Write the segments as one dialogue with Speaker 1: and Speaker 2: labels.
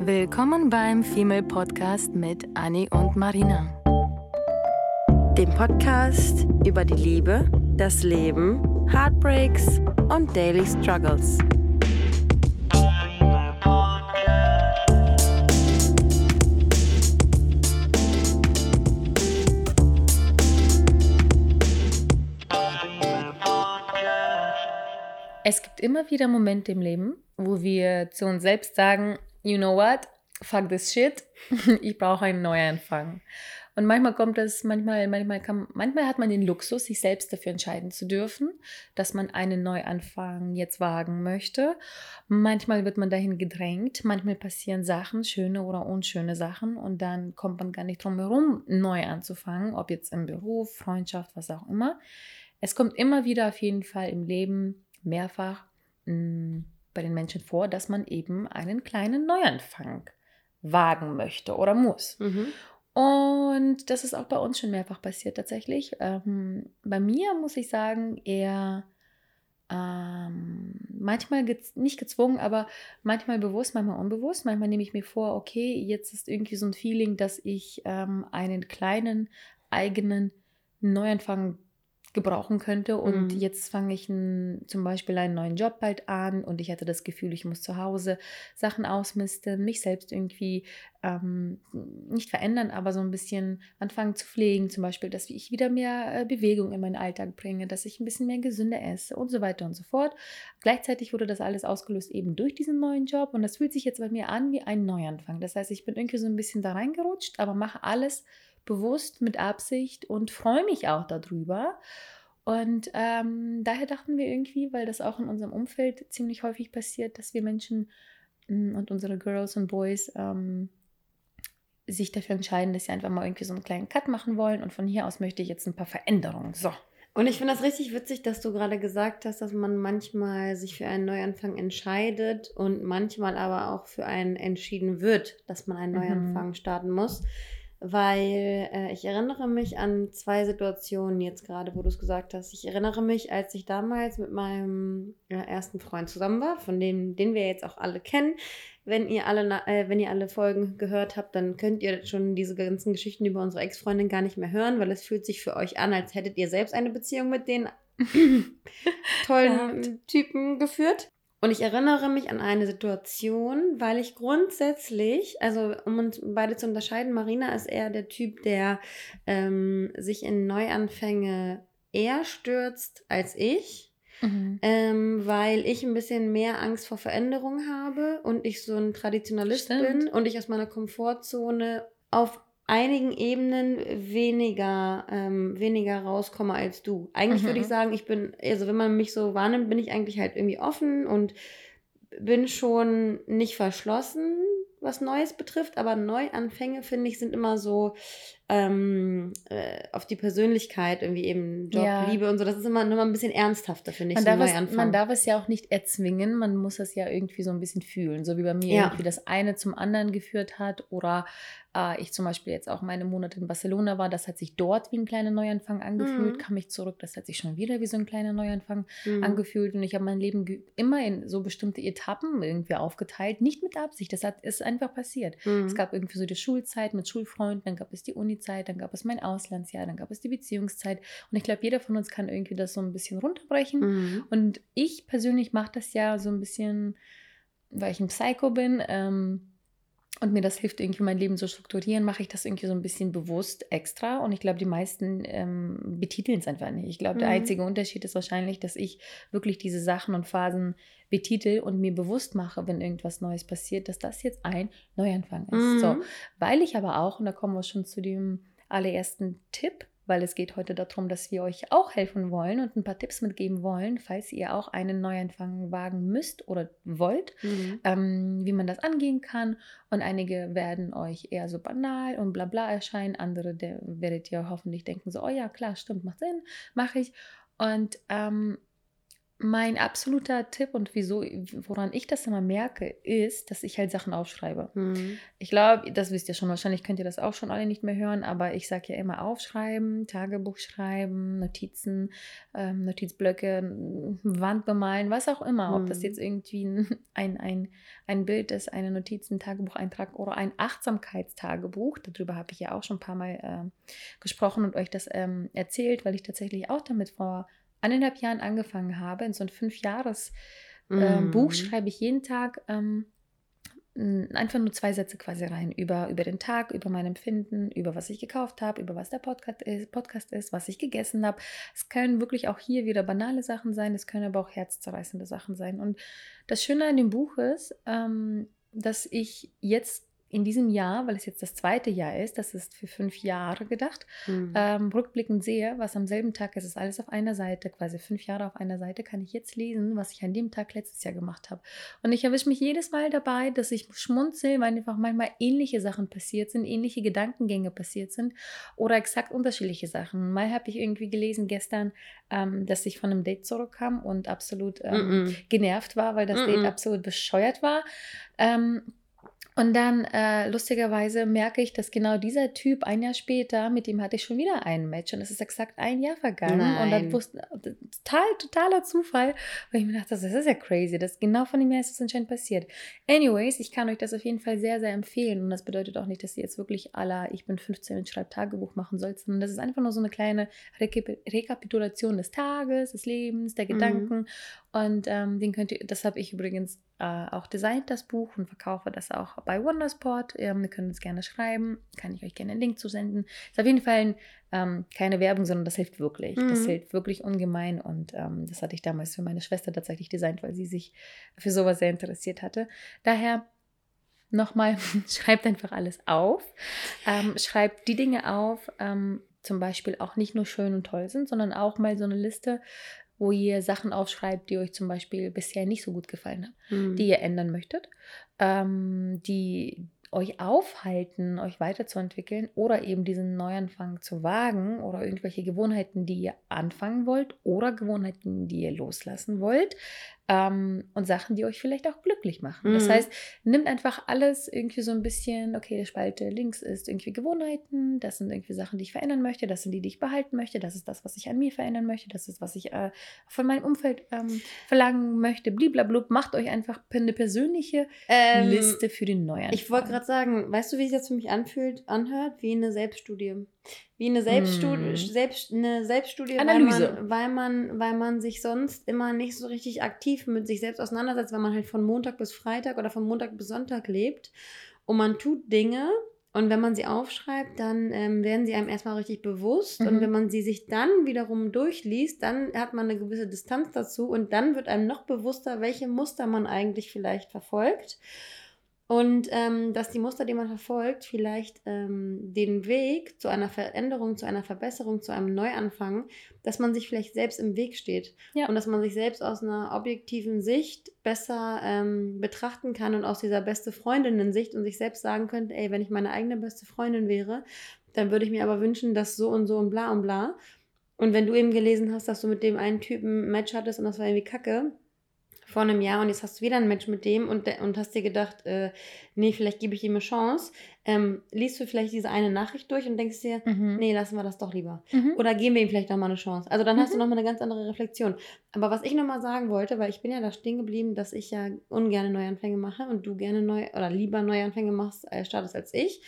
Speaker 1: Willkommen beim Female Podcast mit Annie und Marina.
Speaker 2: Dem Podcast über die Liebe, das Leben, Heartbreaks und Daily Struggles.
Speaker 1: Es gibt immer wieder Momente im Leben, wo wir zu uns selbst sagen, you know what, fuck this shit, ich brauche einen Neuanfang. Und manchmal kommt es, manchmal, manchmal, kann, manchmal hat man den Luxus, sich selbst dafür entscheiden zu dürfen, dass man einen Neuanfang jetzt wagen möchte. Manchmal wird man dahin gedrängt, manchmal passieren Sachen, schöne oder unschöne Sachen, und dann kommt man gar nicht drum herum, neu anzufangen, ob jetzt im Beruf, Freundschaft, was auch immer. Es kommt immer wieder auf jeden Fall im Leben mehrfach mh, mm, bei den Menschen vor, dass man eben einen kleinen Neuanfang wagen möchte oder muss. Mhm. Und das ist auch bei uns schon mehrfach passiert tatsächlich. Ähm, bei mir muss ich sagen, eher ähm, manchmal gez nicht gezwungen, aber manchmal bewusst, manchmal unbewusst. Manchmal nehme ich mir vor, okay, jetzt ist irgendwie so ein Feeling, dass ich ähm, einen kleinen eigenen Neuanfang gebrauchen könnte. Und mhm. jetzt fange ich ein, zum Beispiel einen neuen Job bald an und ich hatte das Gefühl, ich muss zu Hause Sachen ausmisten, mich selbst irgendwie ähm, nicht verändern, aber so ein bisschen anfangen zu pflegen. Zum Beispiel, dass ich wieder mehr äh, Bewegung in meinen Alltag bringe, dass ich ein bisschen mehr gesünder esse und so weiter und so fort. Gleichzeitig wurde das alles ausgelöst eben durch diesen neuen Job und das fühlt sich jetzt bei mir an wie ein Neuanfang. Das heißt, ich bin irgendwie so ein bisschen da reingerutscht, aber mache alles bewusst mit Absicht und freue mich auch darüber. Und ähm, daher dachten wir irgendwie, weil das auch in unserem Umfeld ziemlich häufig passiert, dass wir Menschen mm, und unsere Girls und Boys ähm, sich dafür entscheiden, dass sie einfach mal irgendwie so einen kleinen Cut machen wollen. Und von hier aus möchte ich jetzt ein paar Veränderungen. So.
Speaker 2: Und ich finde das richtig witzig, dass du gerade gesagt hast, dass man manchmal sich für einen Neuanfang entscheidet und manchmal aber auch für einen entschieden wird, dass man einen mhm. Neuanfang mhm. starten muss weil äh, ich erinnere mich an zwei Situationen jetzt gerade, wo du es gesagt hast. Ich erinnere mich, als ich damals mit meinem äh, ersten Freund zusammen war, von dem, den wir jetzt auch alle kennen. Wenn ihr alle, äh, wenn ihr alle Folgen gehört habt, dann könnt ihr schon diese ganzen Geschichten über unsere Ex-Freundin gar nicht mehr hören, weil es fühlt sich für euch an, als hättet ihr selbst eine Beziehung mit den tollen Typen geführt. Und ich erinnere mich an eine Situation, weil ich grundsätzlich, also um uns beide zu unterscheiden, Marina ist eher der Typ, der ähm, sich in Neuanfänge eher stürzt als ich. Mhm. Ähm, weil ich ein bisschen mehr Angst vor Veränderung habe und ich so ein Traditionalist Stimmt. bin und ich aus meiner Komfortzone auf einigen Ebenen weniger, ähm, weniger rauskomme als du. Eigentlich mhm. würde ich mhm. sagen, ich bin, also wenn man mich so wahrnimmt, bin ich eigentlich halt irgendwie offen und bin schon nicht verschlossen, was Neues betrifft, aber Neuanfänge, finde ich, sind immer so ähm, äh, auf die Persönlichkeit, irgendwie eben Job, ja. Liebe und so. Das ist immer nur ein bisschen ernsthafter, finde ich.
Speaker 1: Man, so darf es, man darf es ja auch nicht erzwingen, man muss es ja irgendwie so ein bisschen fühlen. So wie bei mir ja. irgendwie das eine zum anderen geführt hat oder äh, ich zum Beispiel jetzt auch meine Monate in Barcelona war, das hat sich dort wie ein kleiner Neuanfang angefühlt, mhm. kam ich zurück, das hat sich schon wieder wie so ein kleiner Neuanfang mhm. angefühlt und ich habe mein Leben immer in so bestimmte Etappen irgendwie aufgeteilt, nicht mit Absicht, das hat, ist einfach passiert. Mhm. Es gab irgendwie so die Schulzeit mit Schulfreunden, dann gab es die Uni-Zeit, dann gab es mein Auslandsjahr, dann gab es die Beziehungszeit und ich glaube, jeder von uns kann irgendwie das so ein bisschen runterbrechen mhm. und ich persönlich mache das ja so ein bisschen, weil ich ein Psycho bin, ähm, und mir das hilft, irgendwie mein Leben zu strukturieren, mache ich das irgendwie so ein bisschen bewusst extra. Und ich glaube, die meisten ähm, betiteln es einfach nicht. Ich glaube, mhm. der einzige Unterschied ist wahrscheinlich, dass ich wirklich diese Sachen und Phasen betitel und mir bewusst mache, wenn irgendwas Neues passiert, dass das jetzt ein Neuanfang ist. Mhm. So, weil ich aber auch, und da kommen wir schon zu dem allerersten Tipp, weil es geht heute darum, dass wir euch auch helfen wollen und ein paar Tipps mitgeben wollen, falls ihr auch einen Neuanfang wagen müsst oder wollt, mhm. ähm, wie man das angehen kann. Und einige werden euch eher so banal und bla bla erscheinen, andere werdet ihr hoffentlich denken, so, oh ja, klar, stimmt, macht Sinn, mache ich. Und ähm, mein absoluter Tipp und wieso, woran ich das immer merke, ist, dass ich halt Sachen aufschreibe. Mhm. Ich glaube, das wisst ihr schon, wahrscheinlich könnt ihr das auch schon alle nicht mehr hören, aber ich sage ja immer aufschreiben, Tagebuch schreiben, Notizen, ähm, Notizblöcke, Wand bemalen, was auch immer. Mhm. Ob das mhm. jetzt irgendwie ein, ein, ein Bild ist, eine Notiz, ein Tagebucheintrag oder ein Achtsamkeitstagebuch. Darüber habe ich ja auch schon ein paar Mal äh, gesprochen und euch das ähm, erzählt, weil ich tatsächlich auch damit vor eineinhalb Jahren angefangen habe, in so ein Fünf-Jahres- äh, mm. Buch schreibe ich jeden Tag ähm, einfach nur zwei Sätze quasi rein über, über den Tag, über mein Empfinden, über was ich gekauft habe, über was der Podcast ist, Podcast ist, was ich gegessen habe. Es können wirklich auch hier wieder banale Sachen sein, es können aber auch herzzerreißende Sachen sein. Und das Schöne an dem Buch ist, ähm, dass ich jetzt in diesem Jahr, weil es jetzt das zweite Jahr ist, das ist für fünf Jahre gedacht, mhm. ähm, rückblickend sehe, was am selben Tag ist, ist alles auf einer Seite, quasi fünf Jahre auf einer Seite, kann ich jetzt lesen, was ich an dem Tag letztes Jahr gemacht habe. Und ich erwische mich jedes Mal dabei, dass ich schmunzel, weil einfach manchmal ähnliche Sachen passiert sind, ähnliche Gedankengänge passiert sind oder exakt unterschiedliche Sachen. Mal habe ich irgendwie gelesen gestern, ähm, dass ich von einem Date zurückkam und absolut ähm, mm -mm. genervt war, weil das mm Date absolut bescheuert war. Ähm, und dann, äh, lustigerweise, merke ich, dass genau dieser Typ ein Jahr später, mit dem hatte ich schon wieder ein Match. Und es ist exakt ein Jahr vergangen. Nein. Und dann wusste, total, totaler Zufall. Weil ich mir dachte, das ist ja crazy. Das genau von dem Jahr ist das anscheinend passiert. Anyways, ich kann euch das auf jeden Fall sehr, sehr empfehlen. Und das bedeutet auch nicht, dass ihr jetzt wirklich aller, ich bin 15 und schreibe Tagebuch machen sollt, sondern das ist einfach nur so eine kleine Rekapitulation des Tages, des Lebens, der mhm. Gedanken. Mhm. Und ähm, den könnt ihr, das habe ich übrigens äh, auch designt, das Buch, und verkaufe das auch bei Wondersport. Ähm, ihr könnt es gerne schreiben, kann ich euch gerne einen Link zusenden. Ist auf jeden Fall ähm, keine Werbung, sondern das hilft wirklich. Mhm. Das hilft wirklich ungemein. Und ähm, das hatte ich damals für meine Schwester tatsächlich designt, weil sie sich für sowas sehr interessiert hatte. Daher nochmal, schreibt einfach alles auf. Ähm, schreibt die Dinge auf, ähm, zum Beispiel auch nicht nur schön und toll sind, sondern auch mal so eine Liste, wo ihr Sachen aufschreibt, die euch zum Beispiel bisher nicht so gut gefallen haben, mhm. die ihr ändern möchtet, ähm, die euch aufhalten, euch weiterzuentwickeln oder eben diesen Neuanfang zu wagen oder irgendwelche Gewohnheiten, die ihr anfangen wollt oder Gewohnheiten, die ihr loslassen wollt, ähm, und Sachen, die euch vielleicht auch glücklich machen. Mhm. Das heißt, nimmt einfach alles irgendwie so ein bisschen, okay, die Spalte links ist irgendwie Gewohnheiten, das sind irgendwie Sachen, die ich verändern möchte, das sind die, die ich behalten möchte, das ist das, was ich an mir verändern möchte, das ist, was ich äh, von meinem Umfeld ähm, verlangen möchte, bliblablub, macht euch einfach eine persönliche ähm, Liste für den Neuanfang.
Speaker 2: Ich wollte gerade sagen, weißt du, wie sich das für mich anfühlt, anhört? Wie eine Selbststudie wie eine Selbststudie, hm. Selbst, eine Selbststudie Analyse. Weil man, weil, man, weil man sich sonst immer nicht so richtig aktiv mit sich selbst auseinandersetzt, weil man halt von Montag bis Freitag oder von Montag bis Sonntag lebt und man tut Dinge und wenn man sie aufschreibt, dann ähm, werden sie einem erstmal richtig bewusst mhm. und wenn man sie sich dann wiederum durchliest, dann hat man eine gewisse Distanz dazu und dann wird einem noch bewusster, welche Muster man eigentlich vielleicht verfolgt. Und ähm, dass die Muster, die man verfolgt, vielleicht ähm, den Weg zu einer Veränderung, zu einer Verbesserung, zu einem Neuanfang, dass man sich vielleicht selbst im Weg steht. Ja. Und dass man sich selbst aus einer objektiven Sicht besser ähm, betrachten kann und aus dieser beste Freundinnen-Sicht und sich selbst sagen könnte, ey, wenn ich meine eigene beste Freundin wäre, dann würde ich mir aber wünschen, dass so und so und bla und bla. Und wenn du eben gelesen hast, dass du mit dem einen Typen ein Match hattest und das war irgendwie kacke, vor einem Jahr und jetzt hast du wieder ein Match mit dem und, und hast dir gedacht, äh, nee, vielleicht gebe ich ihm eine Chance. Ähm, liest du vielleicht diese eine Nachricht durch und denkst dir, mhm. nee, lassen wir das doch lieber. Mhm. Oder geben wir ihm vielleicht nochmal eine Chance. Also dann mhm. hast du mhm. nochmal eine ganz andere Reflexion. Aber was ich nochmal sagen wollte, weil ich bin ja da stehen geblieben, dass ich ja ungerne Neuanfänge mache und du gerne neu oder lieber Neuanfänge machst, äh, startest als ich.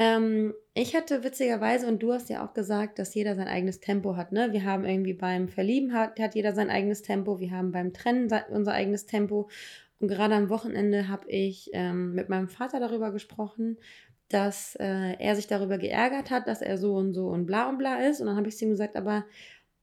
Speaker 2: Ähm, ich hatte witzigerweise, und du hast ja auch gesagt, dass jeder sein eigenes Tempo hat. Ne? Wir haben irgendwie beim Verlieben hat, hat jeder sein eigenes Tempo, wir haben beim Trennen unser eigenes Tempo. Und gerade am Wochenende habe ich ähm, mit meinem Vater darüber gesprochen, dass äh, er sich darüber geärgert hat, dass er so und so und bla und bla ist. Und dann habe ich zu ihm gesagt, aber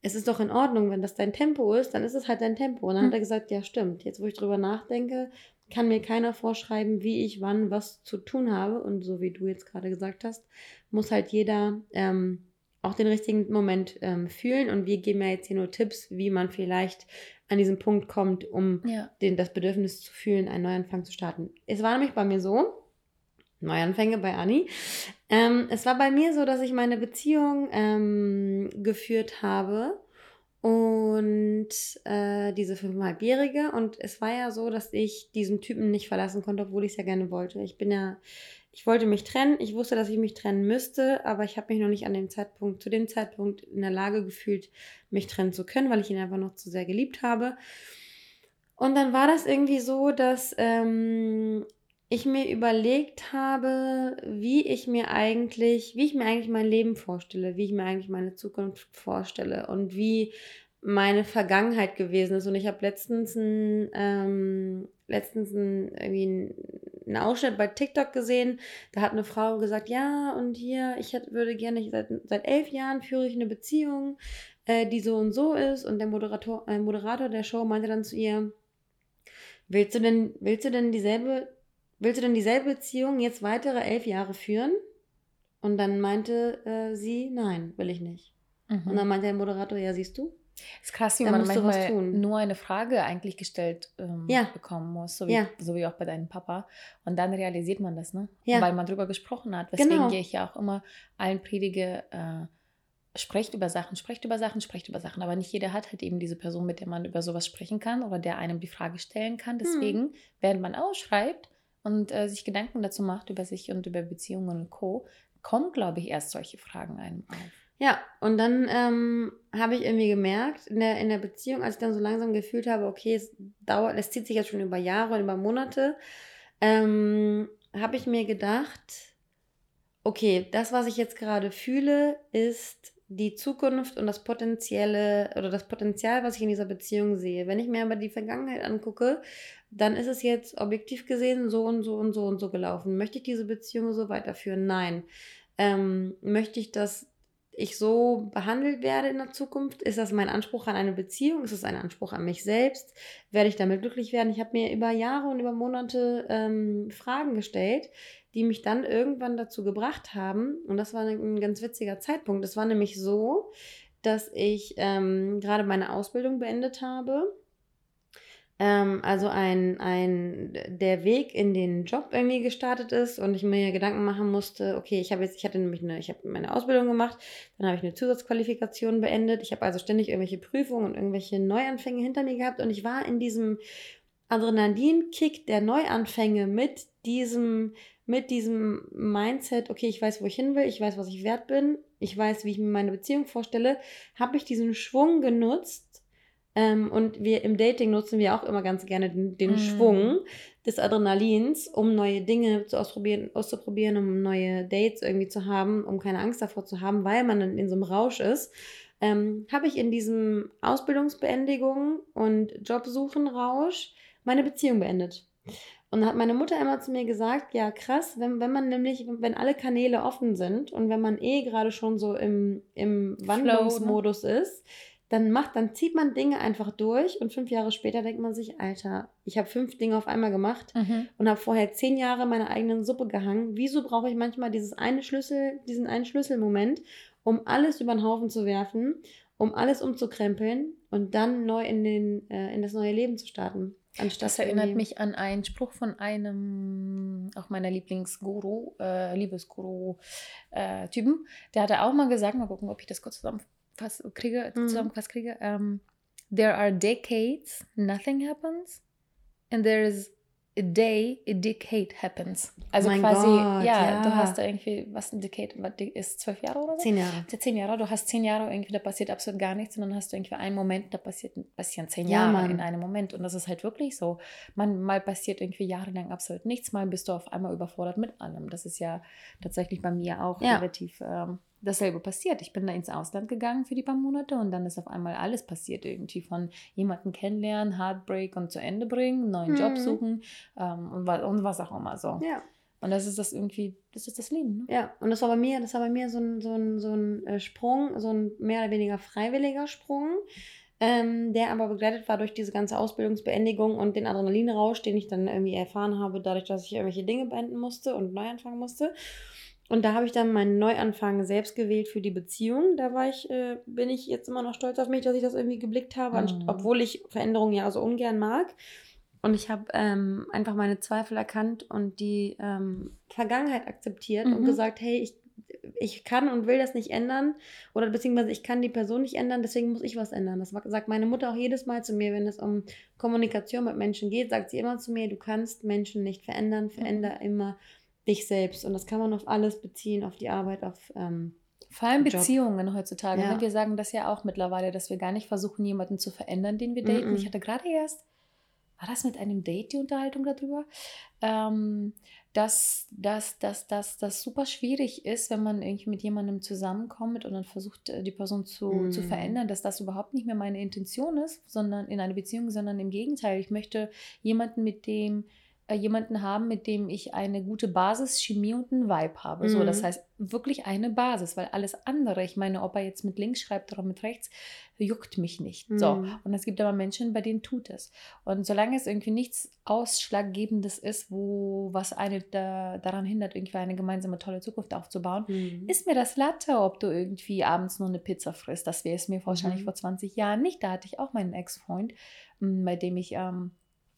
Speaker 2: es ist doch in Ordnung, wenn das dein Tempo ist, dann ist es halt dein Tempo. Und dann hm. hat er gesagt, ja stimmt. Jetzt, wo ich drüber nachdenke, kann mir keiner vorschreiben, wie ich wann was zu tun habe. Und so wie du jetzt gerade gesagt hast, muss halt jeder ähm, auch den richtigen Moment ähm, fühlen. Und wir geben ja jetzt hier nur Tipps, wie man vielleicht an diesen Punkt kommt, um ja. den, das Bedürfnis zu fühlen, einen Neuanfang zu starten. Es war nämlich bei mir so, Neuanfänge bei Anni. Ähm, es war bei mir so, dass ich meine Beziehung ähm, geführt habe und äh, diese fünfeinhalbjährige. Und es war ja so, dass ich diesen Typen nicht verlassen konnte, obwohl ich es ja gerne wollte. Ich bin ja, ich wollte mich trennen. Ich wusste, dass ich mich trennen müsste, aber ich habe mich noch nicht an dem Zeitpunkt, zu dem Zeitpunkt in der Lage gefühlt, mich trennen zu können, weil ich ihn einfach noch zu sehr geliebt habe. Und dann war das irgendwie so, dass ähm, ich mir überlegt habe, wie ich mir eigentlich, wie ich mir eigentlich mein Leben vorstelle, wie ich mir eigentlich meine Zukunft vorstelle und wie meine Vergangenheit gewesen ist. Und ich habe letztens ein, ähm, letztens ein, irgendwie einen Ausschnitt bei TikTok gesehen. Da hat eine Frau gesagt, ja, und hier, ich hätte, würde gerne, seit, seit elf Jahren führe ich eine Beziehung, äh, die so und so ist. Und der Moderator, äh, Moderator der Show meinte dann zu ihr, willst du denn, willst du denn dieselbe willst du denn dieselbe Beziehung jetzt weitere elf Jahre führen? Und dann meinte äh, sie, nein, will ich nicht. Mhm. Und dann meinte der Moderator, ja, siehst du?
Speaker 1: Es ist krass, wie man manchmal nur eine Frage eigentlich gestellt ähm, ja. bekommen muss, so wie, ja. so wie auch bei deinem Papa. Und dann realisiert man das, ne? Ja. Weil man darüber gesprochen hat. Deswegen genau. gehe ich ja auch immer allen predige, äh, sprecht über Sachen, sprecht über Sachen, sprecht über Sachen. Aber nicht jeder hat halt eben diese Person, mit der man über sowas sprechen kann oder der einem die Frage stellen kann. Hm. Deswegen, hm. während man ausschreibt, und äh, sich Gedanken dazu macht über sich und über Beziehungen und Co., kommen, glaube ich, erst solche Fragen einem auf.
Speaker 2: Ja, und dann ähm, habe ich irgendwie gemerkt, in der, in der Beziehung, als ich dann so langsam gefühlt habe, okay, es dauert, es zieht sich jetzt schon über Jahre und über Monate, ähm, habe ich mir gedacht, okay, das, was ich jetzt gerade fühle, ist die Zukunft und das potenzielle oder das Potenzial, was ich in dieser Beziehung sehe. Wenn ich mir aber die Vergangenheit angucke, dann ist es jetzt objektiv gesehen so und so und so und so gelaufen. Möchte ich diese Beziehung so weiterführen? Nein. Ähm, möchte ich, dass ich so behandelt werde in der Zukunft? Ist das mein Anspruch an eine Beziehung? Ist es ein Anspruch an mich selbst? Werde ich damit glücklich werden? Ich habe mir über Jahre und über Monate ähm, Fragen gestellt, die mich dann irgendwann dazu gebracht haben. Und das war ein, ganz witziger Zeitpunkt. Es war nämlich so, dass ich ähm, gerade meine Ausbildung beendet habe ähm, also ein, ein, der Weg in den Job irgendwie gestartet ist und ich mir Gedanken machen musste, okay, ich habe jetzt, ich hatte nämlich eine, ich habe meine Ausbildung gemacht, dann habe ich eine Zusatzqualifikation beendet. Ich habe also ständig irgendwelche Prüfungen und irgendwelche Neuanfänge hinter mir gehabt und ich war in diesem Adrenalinkick der Neuanfänge mit diesem, mit diesem Mindset, okay, ich weiß, wo ich hin will, ich weiß, was ich wert bin, ich weiß, wie ich mir meine Beziehung vorstelle, habe ich diesen Schwung genutzt, ähm, und wir im Dating nutzen wir auch immer ganz gerne den, den mm. Schwung des Adrenalins, um neue Dinge zu ausprobieren, auszuprobieren, um neue Dates irgendwie zu haben, um keine Angst davor zu haben, weil man in, in so einem Rausch ist. Ähm, habe ich in diesem Ausbildungsbeendigung und Jobsuchen-Rausch meine Beziehung beendet. Und dann hat meine Mutter immer zu mir gesagt, ja krass, wenn, wenn man nämlich, wenn alle Kanäle offen sind und wenn man eh gerade schon so im, im Wandlungsmodus ne? ist, dann macht, dann zieht man Dinge einfach durch und fünf Jahre später denkt man sich, Alter, ich habe fünf Dinge auf einmal gemacht mhm. und habe vorher zehn Jahre meiner eigenen Suppe gehangen. Wieso brauche ich manchmal dieses eine Schlüssel, diesen einen Schlüsselmoment, um alles über den Haufen zu werfen, um alles umzukrempeln und dann neu in, den, äh, in das neue Leben zu starten?
Speaker 1: das erinnert mich an einen Spruch von einem, auch meiner Lieblingsguru, äh, Liebesguru-Typen. Äh, der hatte auch mal gesagt, mal gucken, ob ich das kurz zusammen fast kriege, mhm. zusammengefasst kriege, um, ähm, there are decades, nothing happens, and there is a day, a decade happens. Also oh quasi, Gott, ja, ja, du hast da irgendwie, was ein Decade ist, zwölf Jahre oder so?
Speaker 2: Zehn Jahre.
Speaker 1: Ja, zehn Jahre, du hast zehn Jahre irgendwie, da passiert absolut gar nichts und dann hast du irgendwie einen Moment, da passiert, passieren zehn ja, Jahre Mann. in einem Moment und das ist halt wirklich so. Man, mal passiert irgendwie jahrelang absolut nichts, mal bist du auf einmal überfordert mit allem. Das ist ja tatsächlich bei mir auch relativ ähm, dasselbe passiert. Ich bin da ins Ausland gegangen für die paar Monate und dann ist auf einmal alles passiert irgendwie von jemanden kennenlernen, Heartbreak und zu Ende bringen, neuen mhm. Job suchen ähm, und, und, was auch immer so. Ja. Und das ist das irgendwie, das ist das Leben.
Speaker 2: Ne? Ja, und das war bei mir, das war bei mir so ein, so ein, so ein äh, Sprung, so ein mehr oder weniger freiwilliger Sprung. Ähm, der aber begleitet war durch diese ganze Ausbildungsbeendigung und den Adrenalinrausch, den ich dann irgendwie erfahren habe, dadurch, dass ich irgendwelche Dinge beenden musste und neu anfangen musste. Und da habe ich dann meinen Neuanfang selbst gewählt für die Beziehung. Da war ich, äh, bin ich jetzt immer noch stolz auf mich, dass ich das irgendwie geblickt habe, mhm. obwohl ich Veränderungen ja so ungern mag. Und ich habe ähm, einfach meine Zweifel erkannt und die ähm, Vergangenheit akzeptiert mhm. und gesagt, hey, ich ich kann und will das nicht ändern oder beziehungsweise ich kann die Person nicht ändern, deswegen muss ich was ändern. Das sagt meine Mutter auch jedes Mal zu mir, wenn es um Kommunikation mit Menschen geht, sagt sie immer zu mir, du kannst Menschen nicht verändern, veränder mhm. immer dich selbst. Und das kann man auf alles beziehen, auf die Arbeit, auf ähm,
Speaker 1: vor allem Beziehungen heutzutage. Ja. Wir sagen das ja auch mittlerweile, dass wir gar nicht versuchen, jemanden zu verändern, den wir daten. Mm -mm. Ich hatte gerade erst, war das mit einem Date die Unterhaltung darüber, ähm, dass das dass, dass, dass super schwierig ist, wenn man irgendwie mit jemandem zusammenkommt und dann versucht, äh, die Person zu, mm. zu verändern, dass das überhaupt nicht mehr meine Intention ist, sondern in einer Beziehung, sondern im Gegenteil. Ich möchte jemanden, mit dem jemanden haben, mit dem ich eine gute Basis, Chemie und einen Vibe habe. Mhm. So, das mhm. heißt wirklich eine Basis, weil alles andere, ich meine, ob er jetzt mit links schreibt oder mit rechts, juckt mich nicht. Mhm. So, und es gibt aber Menschen, bei denen tut es. Und solange es irgendwie nichts Ausschlaggebendes ist, wo was eine da, daran hindert, irgendwie eine gemeinsame tolle Zukunft aufzubauen, mhm. ist mir das Latte, ob du irgendwie abends nur eine Pizza frisst. Das wäre es mir wahrscheinlich mhm. vor 20 Jahren nicht. Da hatte ich auch meinen Ex-Freund, bei dem ich ähm,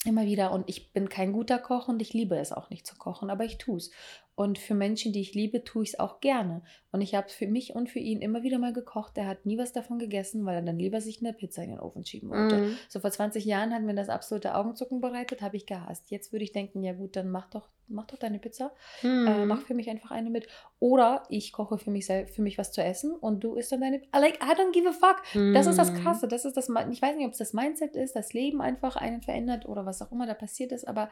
Speaker 1: immer wieder und ich bin kein guter Koch und ich liebe es auch nicht zu kochen, aber ich tue es. Und für Menschen, die ich liebe, tue ich es auch gerne. Und ich habe für mich und für ihn immer wieder mal gekocht. Er hat nie was davon gegessen, weil er dann lieber sich eine Pizza in den Ofen schieben wollte. Mm. So vor 20 Jahren hat mir das absolute Augenzucken bereitet, habe ich gehasst. Jetzt würde ich denken, ja gut, dann mach doch, mach doch deine Pizza. Mm. Äh, mach für mich einfach eine mit. Oder ich koche für mich selbst, für mich was zu essen und du isst dann deine. Like, I don't give a fuck. Mm. Das ist das. Krasse. Das ist das, ich weiß nicht, ob es das Mindset ist, das Leben einfach einen verändert oder was auch immer da passiert ist, aber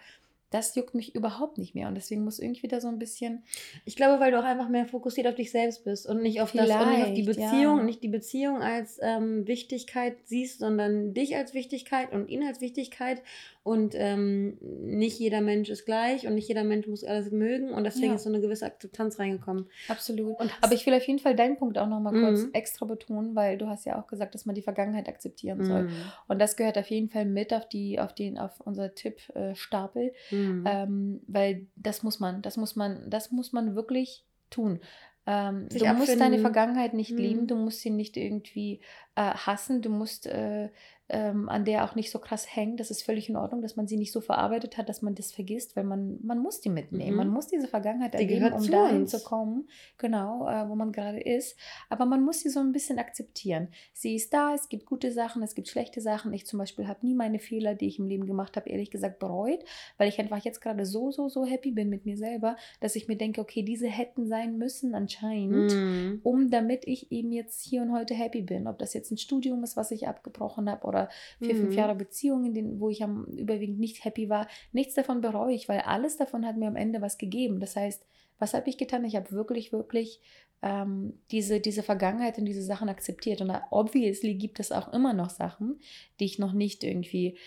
Speaker 1: das juckt mich überhaupt nicht mehr. Und deswegen muss irgendwie da so ein bisschen.
Speaker 2: Ich glaube, weil du auch einfach mehr fokussiert auf dich selbst bist und nicht auf das und nicht auf die Beziehung, ja. nicht die Beziehung als ähm, Wichtigkeit siehst, sondern dich als Wichtigkeit und ihn als Wichtigkeit. Und ähm, nicht jeder Mensch ist gleich und nicht jeder Mensch muss alles mögen. Und deswegen ja. ist so eine gewisse Akzeptanz reingekommen.
Speaker 1: Absolut. Und Aber ich will auf jeden Fall deinen Punkt auch nochmal kurz mhm. extra betonen, weil du hast ja auch gesagt, dass man die Vergangenheit akzeptieren soll. Mhm. Und das gehört auf jeden Fall mit auf die, auf den, auf unser Tippstapel. Äh, Mhm. Ähm, weil das muss man, das muss man, das muss man wirklich tun. Ähm, du musst deine Vergangenheit nicht mhm. lieben, du musst sie nicht irgendwie äh, hassen, du musst äh, ähm, an der auch nicht so krass hängen. Das ist völlig in Ordnung, dass man sie nicht so verarbeitet hat, dass man das vergisst, weil man, man muss die mitnehmen. Mhm. Man muss diese Vergangenheit die erleben, um dahin zu kommen, genau, äh, wo man gerade ist. Aber man muss sie so ein bisschen akzeptieren. Sie ist da, es gibt gute Sachen, es gibt schlechte Sachen. Ich zum Beispiel habe nie meine Fehler, die ich im Leben gemacht habe, ehrlich gesagt bereut, weil ich einfach jetzt gerade so, so, so happy bin mit mir selber, dass ich mir denke, okay, diese hätten sein müssen anscheinend, mhm. um damit ich eben jetzt hier und heute happy bin. Ob das jetzt ein Studium ist, was ich abgebrochen habe oder oder vier, mhm. fünf Jahre Beziehung, in denen, wo ich am überwiegend nicht happy war. Nichts davon bereue ich, weil alles davon hat mir am Ende was gegeben. Das heißt, was habe ich getan? Ich habe wirklich, wirklich ähm, diese, diese Vergangenheit und diese Sachen akzeptiert. Und obviously gibt es auch immer noch Sachen, die ich noch nicht irgendwie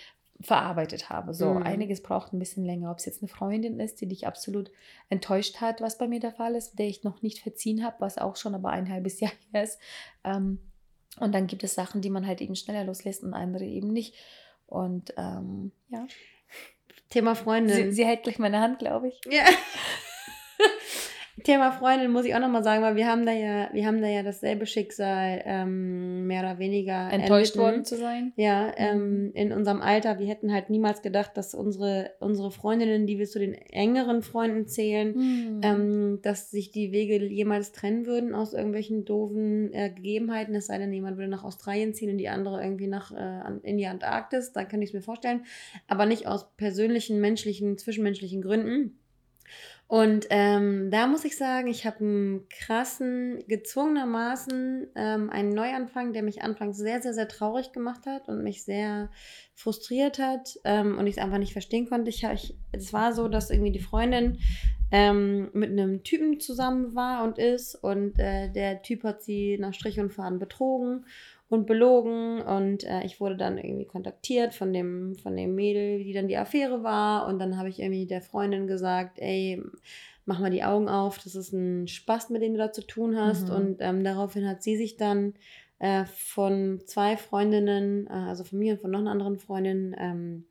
Speaker 1: verarbeitet habe. So, mhm. einiges braucht ein bisschen länger. Ob es jetzt eine Freundin ist, die dich absolut enttäuscht hat, was bei mir der Fall ist, der ich noch nicht verziehen habe, was auch schon aber ein halbes Jahr her ist. Ähm, und dann gibt es Sachen, die man halt eben schneller loslässt und andere eben nicht. Und ähm, ja.
Speaker 2: Thema Freundin.
Speaker 1: Sie, sie hält gleich meine Hand, glaube ich.
Speaker 2: Ja. Thema Freundin muss ich auch nochmal sagen, weil wir haben da ja, wir haben da ja dasselbe Schicksal, ähm, mehr oder weniger.
Speaker 1: Enttäuscht erlitten. worden zu sein?
Speaker 2: Ja, mhm. ähm, in unserem Alter. Wir hätten halt niemals gedacht, dass unsere, unsere Freundinnen, die wir zu den engeren Freunden zählen, mhm. ähm, dass sich die Wege jemals trennen würden aus irgendwelchen doofen äh, Gegebenheiten. Es sei denn, jemand würde nach Australien ziehen und die andere irgendwie nach äh, in die Antarktis. Da kann ich es mir vorstellen. Aber nicht aus persönlichen, menschlichen, zwischenmenschlichen Gründen. Und ähm, da muss ich sagen, ich habe einen krassen, gezwungenermaßen ähm, einen Neuanfang, der mich anfangs sehr, sehr, sehr traurig gemacht hat und mich sehr frustriert hat ähm, und ich es einfach nicht verstehen konnte. Ich, ich, es war so, dass irgendwie die Freundin ähm, mit einem Typen zusammen war und ist und äh, der Typ hat sie nach Strich und Faden betrogen und belogen und äh, ich wurde dann irgendwie kontaktiert von dem, von dem Mädel, die dann die Affäre war und dann habe ich irgendwie der Freundin gesagt, ey, mach mal die Augen auf, das ist ein Spaß, mit dem du da zu tun hast mhm. und ähm, daraufhin hat sie sich dann äh, von zwei Freundinnen, äh, also von mir und von noch einer anderen Freundin, ähm,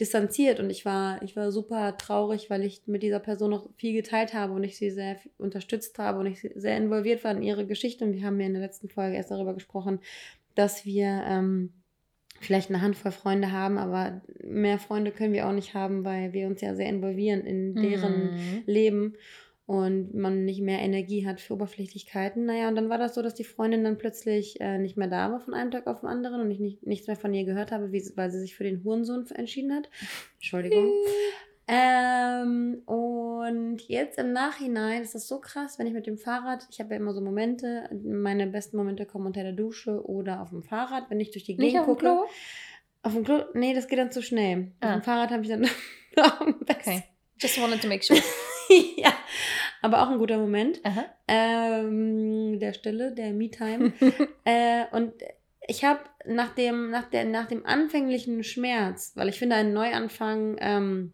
Speaker 2: distanziert. Und ich war, ich war super traurig, weil ich mit dieser Person noch viel geteilt habe und ich sie sehr unterstützt habe und ich sehr involviert war in ihre Geschichte. Und wir haben ja in der letzten Folge erst darüber gesprochen, dass wir ähm, vielleicht eine Handvoll Freunde haben, aber mehr Freunde können wir auch nicht haben, weil wir uns ja sehr involvieren in deren mhm. Leben. und man nicht mehr Energie hat für Oberflächlichkeiten. Naja, und dann war das so, dass die Freundin dann plötzlich äh, nicht mehr da war von einem Tag auf den anderen und ich nicht, nichts mehr von ihr gehört habe, wie, weil sie sich für den Hurensohn entschieden hat. Entschuldigung. Ähm, und jetzt im Nachhinein ist das so krass, wenn ich mit dem Fahrrad, ich habe ja immer so Momente, meine besten Momente kommen unter der Dusche oder auf dem Fahrrad, wenn ich durch die Gegend gucke. Klo? Auf dem Klo? Nee, das geht dann zu schnell. Ah. Auf dem Fahrrad habe ich dann
Speaker 1: Okay. Just wanted to make sure.
Speaker 2: ja, aber auch ein guter Moment. Ähm, der Stille, der Me-Time. äh, und ich habe nach dem, nach, nach dem anfänglichen Schmerz, weil ich finde, ein Neuanfang ähm,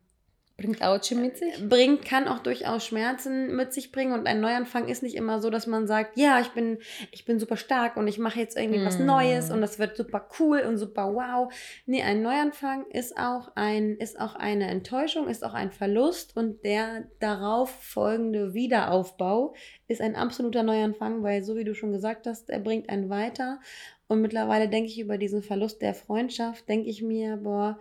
Speaker 1: Bringt Autsche mit sich?
Speaker 2: Bringt, kann auch durchaus Schmerzen mit sich bringen. Und ein Neuanfang ist nicht immer so, dass man sagt, ja, ich bin, ich bin super stark und ich mache jetzt irgendwie mm. was Neues und das wird super cool und super wow. Nee, ein Neuanfang ist auch ein, ist auch eine Enttäuschung, ist auch ein Verlust und der darauf folgende Wiederaufbau ist ein absoluter Neuanfang, weil so wie du schon gesagt hast, er bringt einen weiter. Und mittlerweile denke ich über diesen Verlust der Freundschaft, denke ich mir, boah,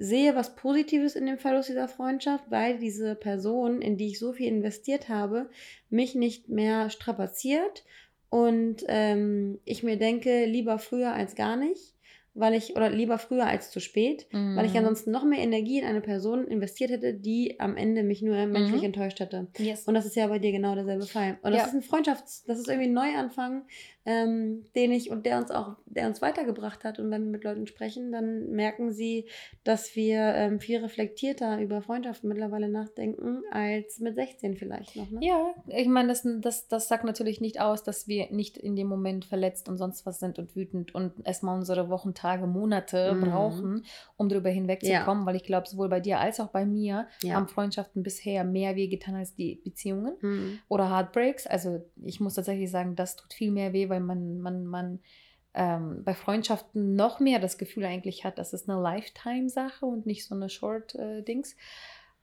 Speaker 2: sehe was Positives in dem Verlust dieser Freundschaft, weil diese Person, in die ich so viel investiert habe, mich nicht mehr strapaziert und ähm, ich mir denke, lieber früher als gar nicht weil ich, oder lieber früher als zu spät, mhm. weil ich mhm. ansonsten noch mehr Energie in eine Person investiert hätte, die am Ende mich nur menschlich mhm. enttäuscht hätte. Yes. Und das ist ja bei dir genau derselbe Fall. Und das ja. ist ein Freundschafts-, das ist irgendwie ein Neuanfang, ähm, den ich und der uns auch, der uns weitergebracht hat. Und wenn wir mit Leuten sprechen, dann merken sie, dass wir ähm, viel reflektierter über Freundschaften mittlerweile nachdenken, als mit 16 vielleicht noch. Ne?
Speaker 1: Ja, ich meine, das, das, das sagt natürlich nicht aus, dass wir nicht in dem Moment verletzt und sonst was sind und wütend und erstmal unsere Wochen Tage, Monate mhm. brauchen, um darüber hinwegzukommen, ja. weil ich glaube, sowohl bei dir als auch bei mir ja. haben Freundschaften bisher mehr weh getan als die Beziehungen mhm. oder Heartbreaks. Also ich muss tatsächlich sagen, das tut viel mehr weh, weil man, man, man ähm, bei Freundschaften noch mehr das Gefühl eigentlich hat, das ist eine Lifetime-Sache und nicht so eine Short-Dings. Äh,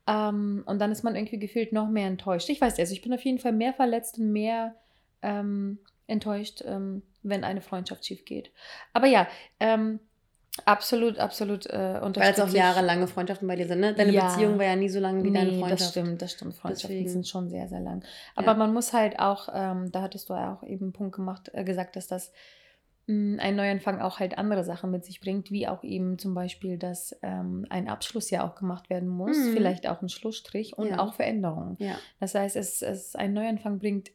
Speaker 1: ähm, und dann ist man irgendwie gefühlt noch mehr enttäuscht. Ich weiß, also ich bin auf jeden Fall mehr verletzt und mehr ähm, enttäuscht, ähm, wenn eine Freundschaft schief geht. Aber ja, ähm, absolut, absolut äh,
Speaker 2: Weil es auch jahrelange Freundschaften bei dir sind, ne? Deine ja. Beziehung war ja nie so lange wie nee, deine Freundschaft.
Speaker 1: das stimmt, das stimmt. Freundschaften Deswegen. sind schon sehr, sehr lang. Aber ja. man muss halt auch, ähm, da hattest du ja auch eben einen Punkt gemacht, äh, gesagt, dass das mh, mm, ein Neuanfang auch halt andere Sachen mit sich bringt, wie auch eben zum Beispiel, dass ähm, ein Abschluss ja auch gemacht werden muss, mhm. vielleicht auch ein Schlussstrich und ja. auch Veränderungen. Das heißt, es, es ein Neuanfang bringt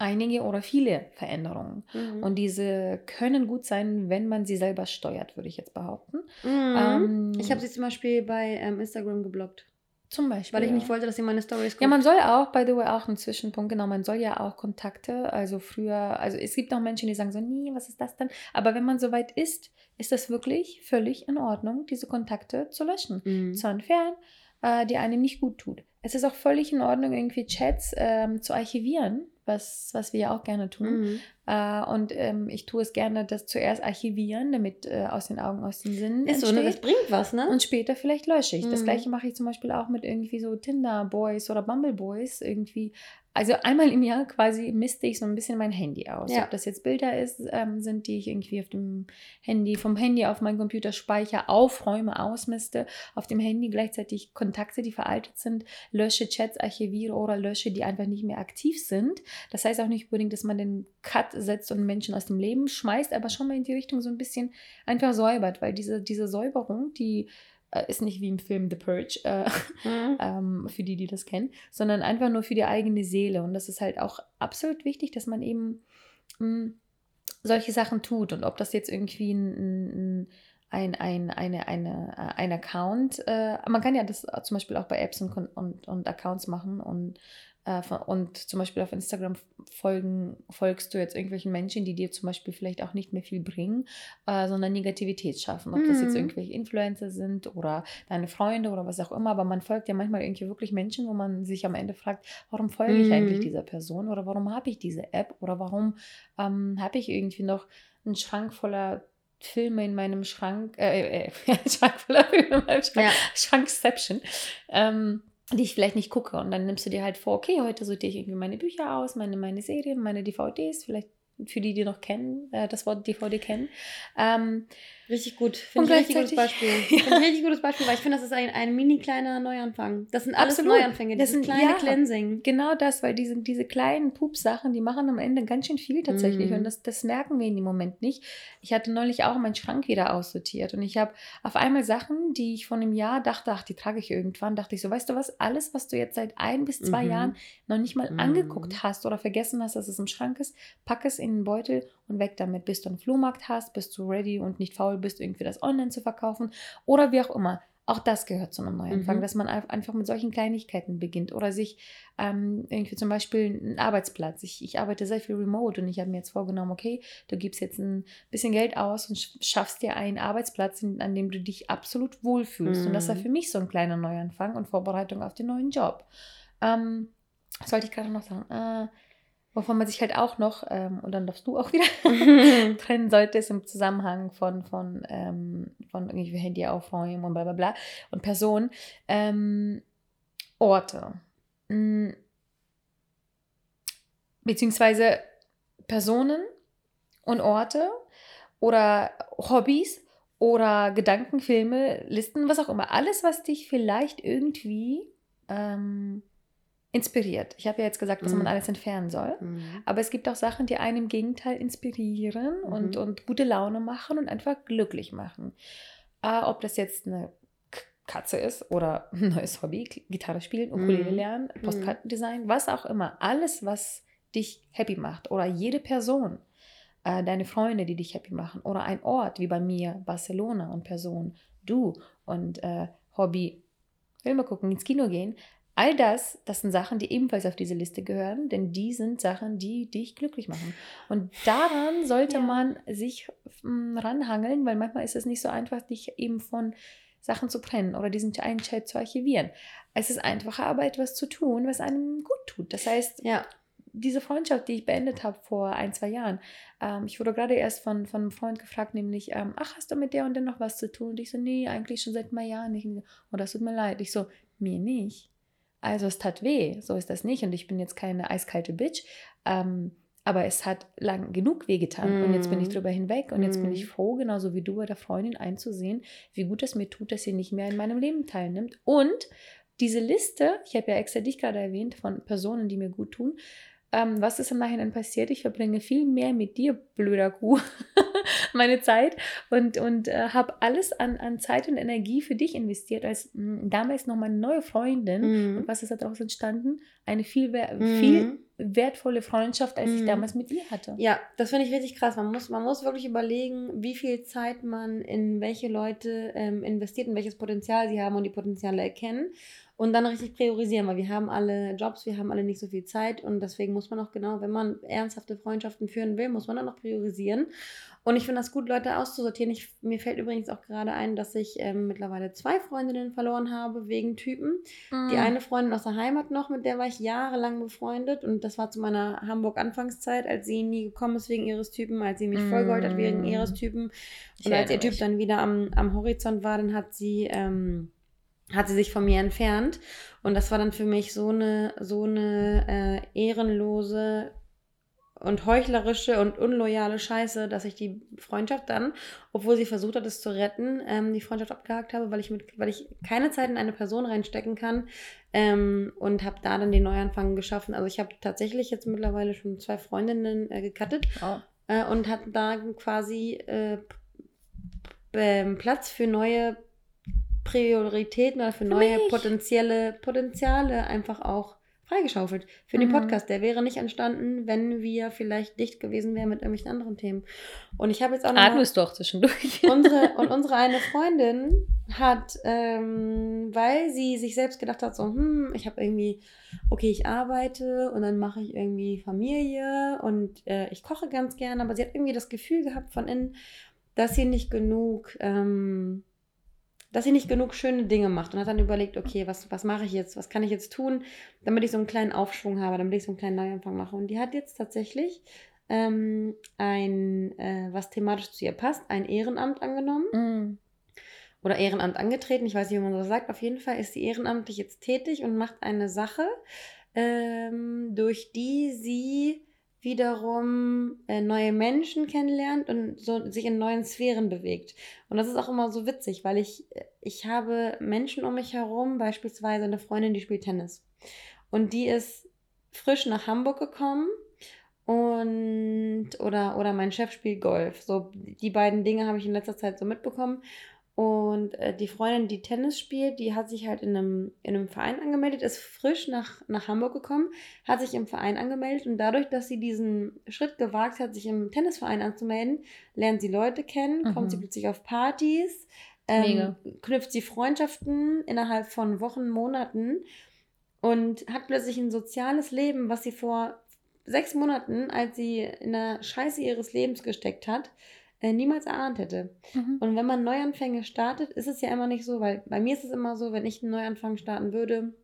Speaker 1: einige oder viele Veränderungen. Mhm. Und diese können gut sein, wenn man sie selber steuert, würde ich jetzt behaupten.
Speaker 2: Mhm. Ähm, ich habe sie zum Beispiel bei ähm, Instagram geblockt.
Speaker 1: Zum Beispiel.
Speaker 2: Weil ich nicht wollte, dass sie meine Stories
Speaker 1: guckt. Ja, man soll auch, by the way, auch ein Zwischenpunkt, genau, man soll ja auch Kontakte, also früher, also es gibt auch Menschen, die sagen so, nee, was ist das denn? Aber wenn man soweit ist, ist das wirklich völlig in Ordnung, diese Kontakte zu löschen, mhm. zu entfernen, äh, die einem nicht gut tut. Es ist auch völlig in Ordnung, irgendwie Chats ähm, zu archivieren, was, was wir ja auch gerne tun. Mhm. Äh, und ähm, ich tue es gerne, das zuerst archivieren, damit äh, aus den Augen, aus den Sinnen.
Speaker 2: Ist entsteht. so, ne? Das bringt was, ne?
Speaker 1: Und später vielleicht lösche ich. Mhm. Das gleiche mache ich zum Beispiel auch mit irgendwie so Tinder-Boys oder Bumble-Boys. Irgendwie also einmal im Jahr quasi misste ich so ein bisschen mein Handy aus. Ja. Ob das jetzt Bilder ist, ähm, sind, die ich irgendwie auf dem Handy, vom Handy auf meinen Computer speichere, aufräume, ausmiste, auf dem Handy gleichzeitig Kontakte, die veraltet sind, lösche Chats, archiviere oder lösche, die einfach nicht mehr aktiv sind. Das heißt auch nicht unbedingt, dass man den Cut setzt und Menschen aus dem Leben schmeißt, aber schon mal in die Richtung so ein bisschen einfach säubert, weil diese, diese Säuberung, die ist nicht wie im Film The Purge, äh, mhm. ähm, für die, die das kennen, sondern einfach nur für die eigene Seele. Und das ist halt auch absolut wichtig, dass man eben mh, hm, solche Sachen tut. Und ob das jetzt irgendwie ein, ein, ein, eine, eine, äh, ein Account, äh, man kann ja das zum Beispiel auch bei Apps und, und, und Accounts machen und äh, und zum Beispiel auf Instagram folgen, folgst du jetzt irgendwelchen Menschen, die dir zum Beispiel vielleicht auch nicht mehr viel bringen, äh, sondern Negativität schaffen. Ob mhm. das jetzt mhm. irgendwelche Influencer sind oder deine Freunde oder was auch immer. Aber man folgt ja manchmal irgendwie wirklich Menschen, wo man sich am Ende fragt, warum folge ich eigentlich mhm. dieser Person oder warum habe ich diese App oder warum ähm, habe ich irgendwie noch einen Schrank voller Filme in meinem Schrank, äh, äh, Schrank voller Filme in meinem Schrank, ja. Schrankception. Ähm, die ich vielleicht nicht gucke. Und dann nimmst du dir halt vor, okay, heute sortiere ich irgendwie meine Bücher aus, meine, meine Serien, meine DVDs, vielleicht für die, die noch kennen, äh, das Wort DVD kennen. Ähm,
Speaker 2: Richtig gut. Finde ich richtig gutes Beispiel. Ja. Ich richtig gutes Beispiel, weil ich finde, das ist ein, ein mini kleiner Neuanfang. Das sind alles Absolut. Neuanfänge. Das, das sind kleine ja, Cleansing.
Speaker 1: Genau das, weil diese, diese kleinen Pups-Sachen, die machen am Ende ganz schön viel tatsächlich. Mm. Und das, das merken wir in dem Moment nicht. Ich hatte neulich auch meinen Schrank wieder aussortiert und ich habe auf einmal Sachen, die ich vor einem Jahr dachte, ach, die trage ich irgendwann, dachte ich so, weißt du was, alles, was du jetzt seit ein bis zwei mhm. Jahren noch nicht mal mhm. angeguckt hast oder vergessen hast, dass es im Schrank ist, pack es in den Beutel und weg damit, bis du einen Flohmarkt hast, bist du ready und nicht faul bist, irgendwie das online zu verkaufen oder wie auch immer. Auch das gehört zu einem Neuanfang, mhm. dass man einfach mit solchen Kleinigkeiten beginnt oder sich ähm, irgendwie zum Beispiel einen Arbeitsplatz. Ich, ich arbeite sehr viel remote und ich habe mir jetzt vorgenommen, okay, du gibst jetzt ein bisschen Geld aus und schaffst dir einen Arbeitsplatz, an dem du dich absolut wohlfühlst. Mhm. Und das war mhm. für mich so ein kleiner Neuanfang und Vorbereitung auf den neuen Job. Ähm, was wollte ich gerade noch sagen? Äh, wovon man sich halt auch noch, ähm, und dann darfst du auch wieder trennen sollte, ist im Zusammenhang von, von, ähm, von irgendwie Handy aufräumen und bla bla bla und Personen, ähm, Orte. Mhm. Beziehungsweise Personen und Orte oder Hobbys oder Gedankenfilme, Listen, was auch immer. Alles, was dich vielleicht irgendwie ähm, inspiriert. Ich habe ja jetzt gesagt, dass mhm. man alles entfernen soll. Mhm. Aber es gibt auch Sachen, die einen im Gegenteil inspirieren mhm. und, und gute Laune machen und einfach glücklich machen. Äh, ob das jetzt eine Katze ist oder ein neues Hobby, Gitarre spielen, Ukulele mhm. lernen, mhm. Postkartendesign, was auch immer. Alles, was dich happy macht oder jede Person, äh, deine Freunde, die dich happy machen oder ein Ort wie bei mir, Barcelona und Person, du und äh, Hobby, Filme gucken, ins Kino gehen, All das, das sind Sachen, die ebenfalls auf diese Liste gehören, denn die sind Sachen, die dich glücklich machen. Und daran sollte ja. man sich hm, ranhangeln, weil manchmal ist es nicht so einfach, dich eben von Sachen zu trennen oder diesen einen Chat zu archivieren. Es ist einfacher, aber etwas zu tun, was einem gut tut. Das heißt, ja. diese Freundschaft, die ich beendet habe vor ein, zwei Jahren, ähm, ich wurde gerade erst von, von einem Freund gefragt, nämlich, ähm, ach, hast du mit der und der noch was zu tun? Und ich so, nee, eigentlich schon seit ein paar Jahren nicht. Und das tut mir leid. Ich so, mir nicht. Also es tat weh, so ist das nicht. Und ich bin jetzt keine eiskalte Bitch. Ähm, aber es hat lang genug wehgetan. Mm. Und jetzt bin ich mm. drüber hinweg. Und jetzt mm. bin ich mm. froh, genauso wie du bei der Freundin einzusehen, wie gut es mir tut, dass sie nicht mehr in meinem Leben teilnimmt. Und diese Liste, ich habe ja extra dich gerade erwähnt, von Personen, die mir gut tun, ähm, was ist im Nachhinein passiert? Ich verbringe viel mehr mit dir, blöder Kuh, meine Zeit und, und äh, habe alles an, an Zeit und Energie für dich investiert, als mh, damals noch meine neue Freundin. Mhm. Und was ist daraus entstanden? Eine viel, mhm. viel wertvolle Freundschaft, als ich mhm. damals mit dir hatte.
Speaker 2: Ja, das finde ich richtig krass. Man muss, man muss wirklich überlegen, wie viel Zeit man in welche Leute ähm, investiert, in welches Potenzial sie haben und die Potenziale erkennen und dann richtig priorisieren, weil wir haben alle Jobs, wir haben alle nicht so viel Zeit und deswegen muss man auch genau, wenn man ernsthafte Freundschaften führen will, muss man dann auch priorisieren. Und ich finde das gut, Leute auszusortieren. Ich, mir fällt übrigens auch gerade ein, dass ich ähm, mittlerweile zwei Freundinnen verloren habe wegen Typen. Mhm. Die eine Freundin aus der Heimat noch, mit der war ich jahrelang befreundet und das war zu meiner Hamburg-Anfangszeit, als sie nie gekommen ist wegen ihres Typen, als sie mich mhm. vollgeholt hat wegen ihres Typen. Und als ihr Typ dann wieder am, am Horizont war, dann hat sie... Ähm, hat sie sich von mir entfernt. Und das war dann für mich so eine, so eine äh, ehrenlose und heuchlerische und unloyale Scheiße, dass ich die Freundschaft dann, obwohl sie versucht hat, es zu retten, ähm, die Freundschaft abgehakt habe, weil ich mit, weil ich keine Zeit in eine Person reinstecken kann ähm, und habe da dann den Neuanfang geschaffen. Also ich habe tatsächlich jetzt mittlerweile schon zwei Freundinnen äh, gecuttet oh. äh, und hatte da quasi äh, Platz für neue Prioritäten oder für, für neue mich. potenzielle Potenziale einfach auch freigeschaufelt für mhm. den Podcast. Der wäre nicht entstanden, wenn wir vielleicht dicht gewesen wären mit irgendwelchen anderen Themen. Und ich habe jetzt auch noch.
Speaker 1: Atmest doch zwischendurch.
Speaker 2: Unsere, und unsere eine Freundin hat, ähm, weil sie sich selbst gedacht hat, so, hm, ich habe irgendwie, okay, ich arbeite und dann mache ich irgendwie Familie und äh, ich koche ganz gerne, aber sie hat irgendwie das Gefühl gehabt von innen, dass sie nicht genug. Ähm, dass sie nicht genug schöne Dinge macht und hat dann überlegt, okay, was, was mache ich jetzt? Was kann ich jetzt tun, damit ich so einen kleinen Aufschwung habe, damit ich so einen kleinen Neuanfang mache? Und die hat jetzt tatsächlich ähm, ein, äh, was thematisch zu ihr passt, ein Ehrenamt angenommen. Mm. Oder Ehrenamt angetreten, ich weiß nicht, wie man so sagt. Auf jeden Fall ist sie ehrenamtlich jetzt tätig und macht eine Sache, ähm, durch die sie wiederum äh, neue Menschen kennenlernt und so sich in neuen Sphären bewegt. Und das ist auch immer so witzig, weil ich, ich habe Menschen um mich herum, beispielsweise eine Freundin, die spielt Tennis. Und die ist frisch nach Hamburg gekommen und oder, oder mein Chef spielt Golf. So, die beiden Dinge habe ich in letzter Zeit so mitbekommen. Und äh, die Freundin, die Tennis spielt, die hat sich halt in einem, in einem Verein angemeldet, ist frisch nach, nach Hamburg gekommen, hat sich im Verein angemeldet und dadurch, dass sie diesen Schritt gewagt hat, sich im Tennisverein anzumelden, lernt sie Leute kennen, mhm. kommt sie plötzlich auf Partys, ähm, knüpft sie Freundschaften innerhalb von Wochen, Monaten und hat plötzlich ein soziales Leben, was sie vor sechs Monaten, als sie in der Scheiße ihres Lebens gesteckt hat, äh, niemals erahnt hätte. Mhm. Und wenn man Neuanfänge startet, ist es ja immer nicht so, weil bei mir ist es immer so, wenn ich einen Neuanfang starten würde,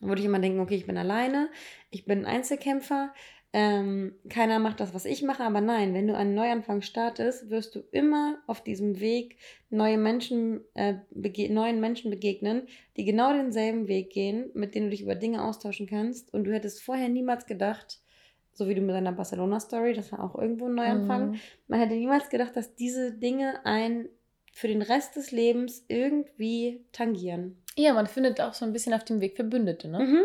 Speaker 2: würde ich immer denken, okay, ich bin alleine, ich bin ein Einzelkämpfer, ähm, keiner macht das, was ich mache, aber nein, wenn du einen Neuanfang startest, wirst du immer auf diesem Weg neue Menschen, äh, neuen Menschen begegnen, die genau denselben Weg gehen, mit denen du dich über Dinge austauschen kannst. Und du hättest vorher niemals gedacht, so wie du mit deiner Barcelona-Story, das war auch irgendwo ein Neuanfang. Mhm. Man hätte niemals gedacht, dass diese Dinge einen für den Rest des Lebens irgendwie tangieren.
Speaker 1: Ja, man findet auch so ein bisschen auf dem Weg Verbündete, ne? Mhm.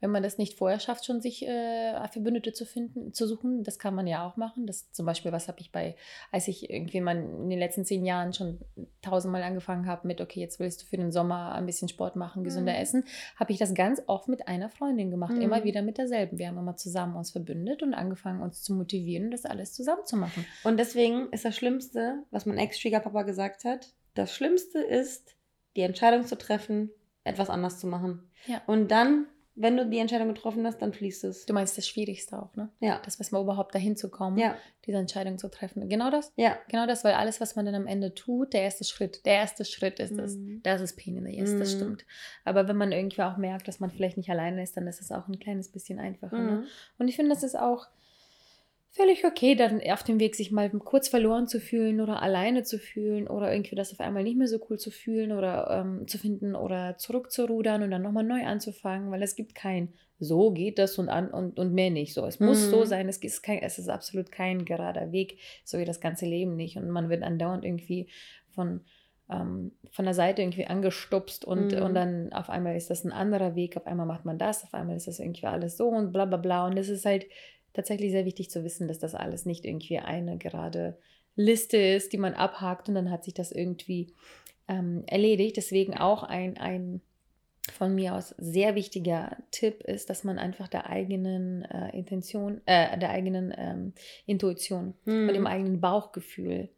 Speaker 1: Wenn man das nicht vorher schafft, schon sich äh, Verbündete zu finden, zu suchen, das kann man ja auch machen. Das zum Beispiel, was habe ich bei, als ich irgendwie mal in den letzten zehn Jahren schon tausendmal angefangen habe mit, okay, jetzt willst du für den Sommer ein bisschen Sport machen, gesünder mhm. essen, habe ich das ganz oft mit einer Freundin gemacht, mhm. immer wieder mit derselben. Wir haben immer zusammen uns verbündet und angefangen, uns zu motivieren, das alles zusammen zu machen.
Speaker 2: Und deswegen ist das Schlimmste, was mein Ex-Schwiegerpapa gesagt hat, das Schlimmste ist, die Entscheidung zu treffen, etwas anders zu machen. Ja. Und dann wenn du die Entscheidung getroffen hast, dann fließt es.
Speaker 1: Du meinst das Schwierigste auch, ne?
Speaker 2: Ja.
Speaker 1: Das, was man überhaupt dahin zu kommen,
Speaker 2: ja.
Speaker 1: diese Entscheidung zu treffen. Genau das?
Speaker 2: Ja.
Speaker 1: Genau das, weil alles, was man dann am Ende tut, der erste Schritt, der erste Schritt ist es. Mhm. Das ist Pain in the Yes, mhm. das stimmt. Aber wenn man irgendwie auch merkt, dass man vielleicht nicht alleine ist, dann ist es auch ein kleines bisschen einfacher. Ne? Mhm. Ne? Und ich finde, das ist auch völlig okay, dann auf dem Weg sich mal kurz verloren zu fühlen oder alleine zu fühlen oder irgendwie das auf einmal nicht mehr so cool zu fühlen oder ähm, zu finden oder zurückzurudern und dann nochmal neu anzufangen, weil es gibt kein so geht das und an und, und mehr nicht. So, es mhm. muss so mhm. sein, es ist, kein, es ist absolut kein gerader Weg, so wie das ganze Leben nicht. Und man wird andauernd irgendwie von, ähm, von der Seite irgendwie angestupst und, mhm. und dann auf einmal ist das ein anderer Weg, auf einmal macht man das, auf einmal ist das irgendwie alles so und bla bla bla. Und das ist halt tatsächlich sehr wichtig zu wissen, dass das alles nicht irgendwie eine gerade Liste ist, die man abhakt und dann hat sich das irgendwie ähm, erledigt. Deswegen auch ein, ein von mir aus sehr wichtiger Tipp ist, dass man einfach der eigenen äh, Intention, äh, der eigenen ähm, Intuition mhm. und dem eigenen Bauchgefühl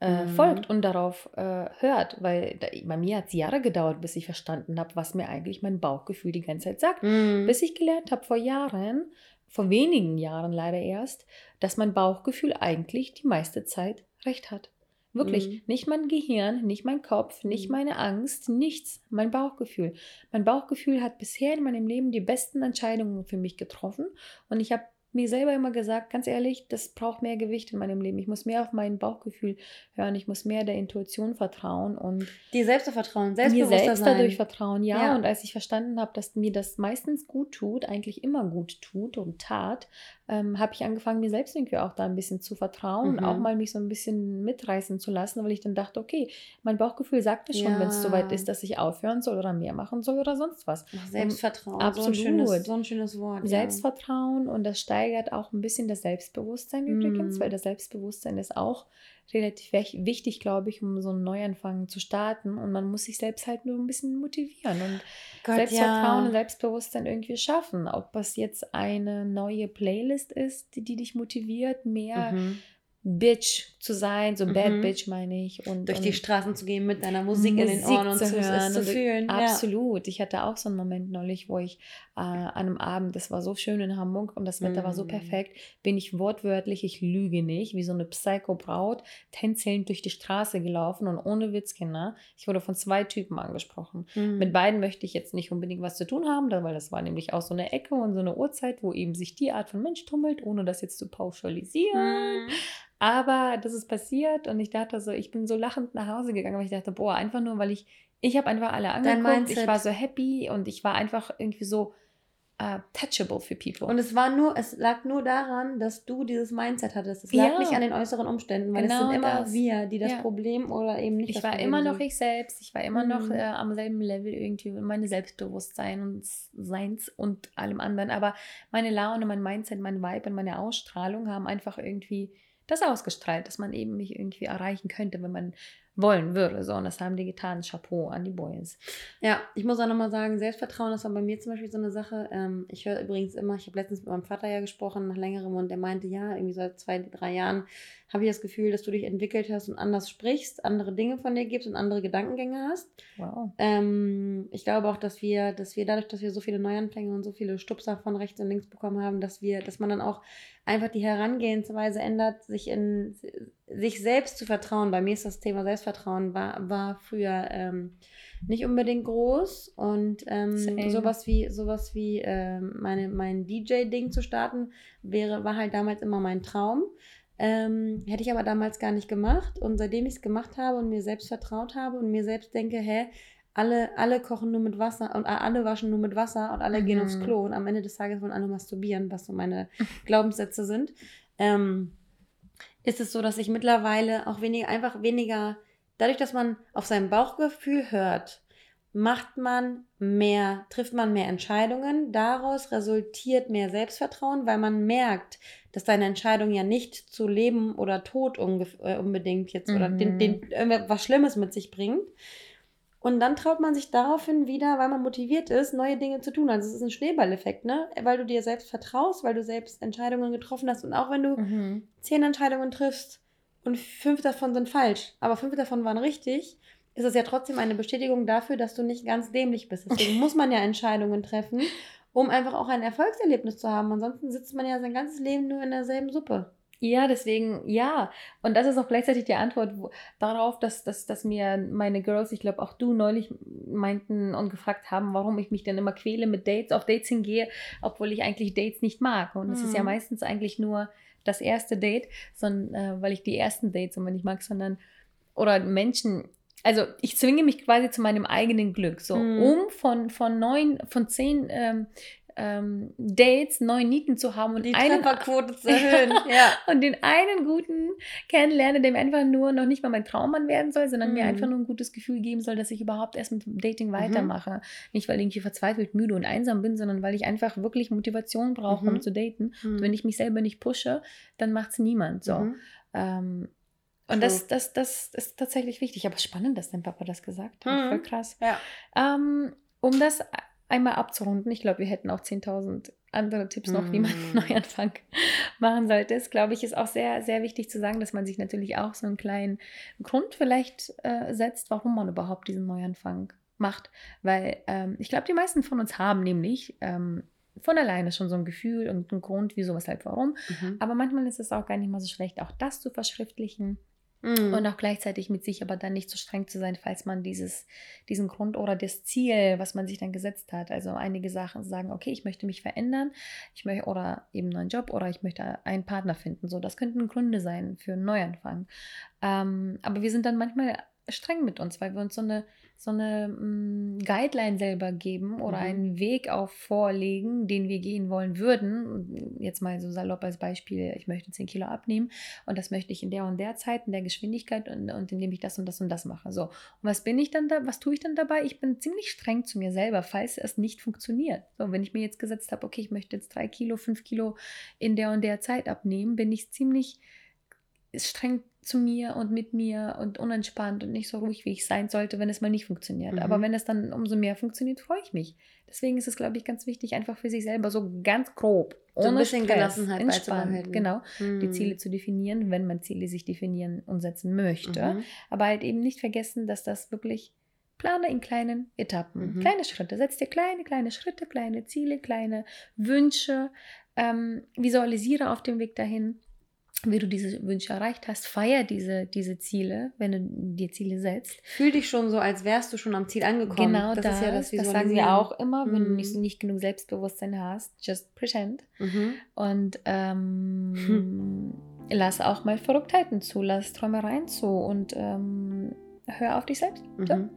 Speaker 1: äh, mhm. folgt und darauf äh, hört. Weil da, bei mir hat es Jahre gedauert, bis ich verstanden habe, was mir eigentlich mein Bauchgefühl die ganze Zeit sagt. Mhm. Bis ich gelernt habe vor Jahren, vor wenigen Jahren leider erst, dass mein Bauchgefühl eigentlich die meiste Zeit recht hat. Wirklich, mhm. nicht mein Gehirn, nicht mein Kopf, nicht mhm. meine Angst, nichts, mein Bauchgefühl. Mein Bauchgefühl hat bisher in meinem Leben die besten Entscheidungen für mich getroffen und ich habe mir selber immer gesagt, ganz ehrlich, das braucht mehr Gewicht in meinem Leben. Ich muss mehr auf mein Bauchgefühl hören, ich muss mehr der Intuition vertrauen und
Speaker 2: dir selbst vertrauen,
Speaker 1: mir selbst sein. dadurch vertrauen. Ja, ja, und als ich verstanden habe, dass mir das meistens gut tut, eigentlich immer gut tut und tat, ähm, habe ich angefangen, mir selbst irgendwie auch da ein bisschen zu vertrauen mhm. und auch mal mich so ein bisschen mitreißen zu lassen, weil ich dann dachte, okay, mein Bauchgefühl sagt es schon, ja. wenn es soweit ist, dass ich aufhören soll oder mehr machen soll oder sonst was.
Speaker 2: Ach, Selbstvertrauen,
Speaker 1: absolut.
Speaker 2: So ein, schönes, so ein schönes Wort.
Speaker 1: Selbstvertrauen ja. und das steigert auch ein bisschen das Selbstbewusstsein mhm. übrigens, weil das Selbstbewusstsein ist auch relativ wichtig, glaube ich, um so einen Neuanfang zu starten. Und man muss sich selbst halt nur ein bisschen motivieren und Gott, Selbstvertrauen ja. und Selbstbewusstsein irgendwie schaffen. Ob es jetzt eine neue Playlist ist, die, die dich motiviert, mehr mhm. Bitch zu sein, so mhm. Bad Bitch meine ich. Und,
Speaker 2: Durch
Speaker 1: und
Speaker 2: die Straßen zu gehen mit deiner Musik, Musik in den Ohren und zu, hören zu,
Speaker 1: zu fühlen. Absolut. Ja. Ich hatte auch so einen Moment neulich, wo ich äh, an einem Abend, das war so schön in Hamburg und das Wetter mhm. war so mm. perfekt, bin ich wortwörtlich, ich lüge nicht, wie so eine Psycho-Braut, tänzelnd durch die Straße gelaufen und ohne Witz, Kinder, ich wurde von zwei Typen angesprochen. Mhm. Mit beiden möchte ich jetzt nicht unbedingt was zu tun haben, weil das war nämlich auch so eine Ecke und so eine Uhrzeit, wo eben sich die Art von Mensch tummelt, ohne das jetzt zu pauschalisieren. Mm. Aber das ist passiert und ich dachte so, ich bin so lachend nach Hause gegangen, weil ich dachte, boah, einfach nur, weil ich, ich habe einfach alle angeguckt, ich war so happy und ich war einfach irgendwie so, uh, touchable für people.
Speaker 2: Und es war nur, es lag nur daran, dass du dieses Mindset hattest. Es lag
Speaker 1: Ja.
Speaker 2: nicht an den äußeren Umständen, weil
Speaker 1: Genau
Speaker 2: es sind immer
Speaker 1: das.
Speaker 2: wir, die das
Speaker 1: Ja.
Speaker 2: Problem oder eben nicht
Speaker 1: ich war
Speaker 2: Problem
Speaker 1: immer
Speaker 2: sind.
Speaker 1: noch ich selbst. Ich war immer noch
Speaker 2: Mhm.
Speaker 1: äh, am selben Level irgendwie, meine Selbstbewusstsein und Seins und allem anderen. Aber meine Laune, mein Mindset, mein Vibe und meine Ausstrahlung haben einfach irgendwie das ausgestrahlt, dass man eben mich irgendwie erreichen könnte, wenn man wollen würde. So, und das haben die getan. Chapeau an die Boys.
Speaker 2: Ja, ich muss auch nochmal sagen, Selbstvertrauen, das war bei mir zum Beispiel so eine Sache. Ähm, ich höre übrigens immer, ich habe letztens mit meinem Vater ja gesprochen, nach längerem, und der meinte, ja, irgendwie seit zwei, drei Jahren habe ich das Gefühl, dass du dich entwickelt hast und anders sprichst, andere Dinge von dir gibst und andere Gedankengänge hast.
Speaker 1: Wow.
Speaker 2: Ähm, ich glaube auch, dass wir, dass wir dadurch, dass wir so viele Neuanfänge und so viele Stupser von rechts und links bekommen haben, dass wir, dass man dann auch einfach die Herangehensweise ändert, sich in sich selbst zu vertrauen. Bei mir ist das Thema Selbstvertrauen war, war früher ähm, nicht unbedingt groß und ähm, sowas wie sowas wie ähm, meine mein DJ-Ding zu starten wäre war halt damals immer mein Traum. Ähm, hätte ich aber damals gar nicht gemacht. Und seitdem ich es gemacht habe und mir selbst vertraut habe und mir selbst denke, hä, alle, alle kochen nur mit Wasser und alle waschen nur mit Wasser und alle gehen
Speaker 1: Mhm.
Speaker 2: aufs Klo und am Ende des Tages wollen alle masturbieren, was so meine Glaubenssätze sind. Ähm, ist es so, dass ich mittlerweile auch weniger, einfach weniger, dadurch, dass man auf sein Bauchgefühl hört, macht man mehr, trifft man mehr Entscheidungen. Daraus resultiert mehr Selbstvertrauen, weil man merkt, dass deine Entscheidung ja nicht zu Leben oder Tod äh, unbedingt jetzt oder den,
Speaker 1: Mhm.
Speaker 2: den, irgendwas Schlimmes mit sich bringt. Und dann traut man sich daraufhin wieder, weil man motiviert ist, neue Dinge zu tun. Also es ist ein Schneeballeffekt, ne? Weil du dir selbst vertraust, weil du selbst Entscheidungen getroffen hast. Und auch wenn du
Speaker 1: Mhm.
Speaker 2: zehn Entscheidungen triffst und fünf davon sind falsch, aber fünf davon waren richtig, ist es ja trotzdem eine Bestätigung dafür, dass du nicht ganz dämlich bist. Deswegen muss man ja Entscheidungen treffen, um einfach auch ein Erfolgserlebnis zu haben. Ansonsten sitzt man ja sein ganzes Leben nur in derselben Suppe.
Speaker 1: Ja, deswegen, ja. Und das ist auch gleichzeitig die Antwort wo, darauf, dass, dass, dass mir meine Girls, ich glaube auch du neulich meinten und gefragt haben, warum ich mich denn immer quäle mit Dates, auf Dates hingehe, obwohl ich eigentlich Dates nicht mag. Und es ist ja
Speaker 2: Mhm.
Speaker 1: meistens eigentlich nur das erste Date, sondern, äh, weil ich die ersten Dates immer nicht mag, sondern, oder Menschen, also ich zwinge mich quasi zu meinem eigenen Glück. So,
Speaker 2: Mhm.
Speaker 1: um von, von neun, von zehn ähm, ähm, Dates neun Nieten zu haben und
Speaker 2: Die
Speaker 1: einen
Speaker 2: Trefferquote zu erhöhen. ja.
Speaker 1: und den einen guten kennenlerne, der mir einfach nur noch nicht mal mein Traummann werden soll, sondern mir
Speaker 2: Mhm.
Speaker 1: einfach nur ein gutes Gefühl geben soll, dass ich überhaupt erst mit dem Dating weitermache. Nicht, weil ich irgendwie verzweifelt, müde und einsam bin, sondern weil ich einfach wirklich Motivation brauche,
Speaker 2: Mhm.
Speaker 1: um zu daten.
Speaker 2: Mhm.
Speaker 1: Und wenn ich mich selber nicht pushe, dann macht es niemand. So.
Speaker 2: Mhm.
Speaker 1: Ähm, und das, das, das ist tatsächlich wichtig. Aber spannend, dass dein Papa das gesagt hat.
Speaker 2: Mhm.
Speaker 1: Voll krass.
Speaker 2: Ja.
Speaker 1: Ähm, um das einmal abzurunden, ich glaube, wir hätten auch 10.000 andere Tipps noch, wie man einen
Speaker 2: Mm.
Speaker 1: Neuanfang machen sollte. Es, glaube ich, ist auch sehr, sehr wichtig zu sagen, dass man sich natürlich auch so einen kleinen Grund vielleicht äh, setzt, warum man überhaupt diesen Neuanfang macht. Weil ähm, ich glaube, die meisten von uns haben nämlich ähm, von alleine schon so ein Gefühl und einen Grund, wieso, weshalb, warum.
Speaker 2: Mhm.
Speaker 1: Aber manchmal ist es auch gar nicht mal so schlecht, auch das zu verschriftlichen.
Speaker 2: Mhm.
Speaker 1: Und auch gleichzeitig mit sich aber dann nicht so streng zu sein, falls man dieses, diesen Grund oder das Ziel, was man sich dann gesetzt hat. Also einige Sachen sagen, okay, ich möchte mich verändern, ich möchte oder eben einen neuen Job oder ich möchte einen Partner finden. So, das könnten Gründe sein für einen Neuanfang. Ähm, aber wir sind dann manchmal streng mit uns, weil wir uns so eine, so eine mh, Guideline selber geben oder
Speaker 2: Mhm.
Speaker 1: einen Weg auch vorlegen, den wir gehen wollen würden. Jetzt mal so salopp als Beispiel, ich möchte 10 Kilo abnehmen und das möchte ich in der und der Zeit, in der Geschwindigkeit und, und indem ich das und das und das mache. So. Und was bin ich dann da, was tue ich dann dabei? Ich bin ziemlich streng zu mir selber, falls es nicht funktioniert. So, wenn ich mir jetzt gesetzt habe, okay, ich möchte jetzt 3 Kilo, 5 Kilo in der und der Zeit abnehmen, bin ich ziemlich streng zu mir und mit mir und unentspannt und nicht so ruhig, wie ich sein sollte, wenn es mal nicht funktioniert.
Speaker 2: Mhm.
Speaker 1: Aber wenn es dann umso mehr funktioniert, freue ich mich. Deswegen ist es, glaube ich, ganz wichtig, einfach für sich selber so ganz grob,
Speaker 2: So ein
Speaker 1: ohne
Speaker 2: bisschen
Speaker 1: Stress,
Speaker 2: Gelassenheit
Speaker 1: entspannt, genau, die
Speaker 2: Mhm.
Speaker 1: Ziele zu definieren, wenn man Ziele sich definieren und setzen möchte.
Speaker 2: Mhm.
Speaker 1: Aber halt eben nicht vergessen, dass das wirklich plane in kleinen Etappen,
Speaker 2: Mhm.
Speaker 1: kleine Schritte. Setz dir kleine, kleine Schritte, kleine Ziele, kleine Wünsche. Ähm, visualisiere auf dem Weg dahin, wie du diese Wünsche erreicht hast. Feier diese, diese Ziele, wenn du dir Ziele setzt.
Speaker 2: Fühl dich schon so, als wärst du schon am Ziel angekommen.
Speaker 1: Genau
Speaker 2: das,
Speaker 1: das,
Speaker 2: ist ja das
Speaker 1: das sagen wir auch immer, wenn du
Speaker 2: Mhm.
Speaker 1: nicht, nicht genug Selbstbewusstsein hast. Just pretend.
Speaker 2: Mhm.
Speaker 1: Und ähm, lass auch mal Verrücktheiten zu, lass Träumereien zu und ähm, hör auf dich selbst. So.
Speaker 2: Mhm.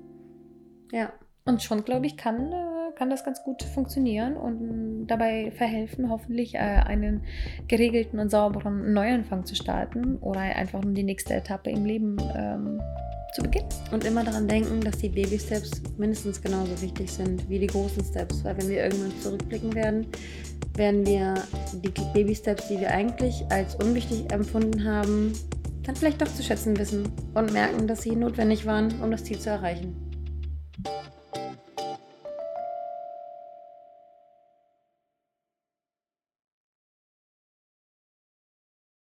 Speaker 2: Ja.
Speaker 1: Und schon, glaube ich, kann, äh, kann das ganz gut funktionieren und dabei verhelfen, hoffentlich äh, einen geregelten und sauberen Neuanfang zu starten oder einfach die nächste Etappe im Leben ähm, zu beginnen.
Speaker 2: Und immer daran denken, dass die Baby-Steps mindestens genauso wichtig sind wie die großen Steps, weil wenn wir irgendwann zurückblicken werden, werden wir die Baby-Steps, die wir eigentlich als unwichtig empfunden haben, dann vielleicht doch zu schätzen wissen und merken, dass sie notwendig waren, um das Ziel zu erreichen.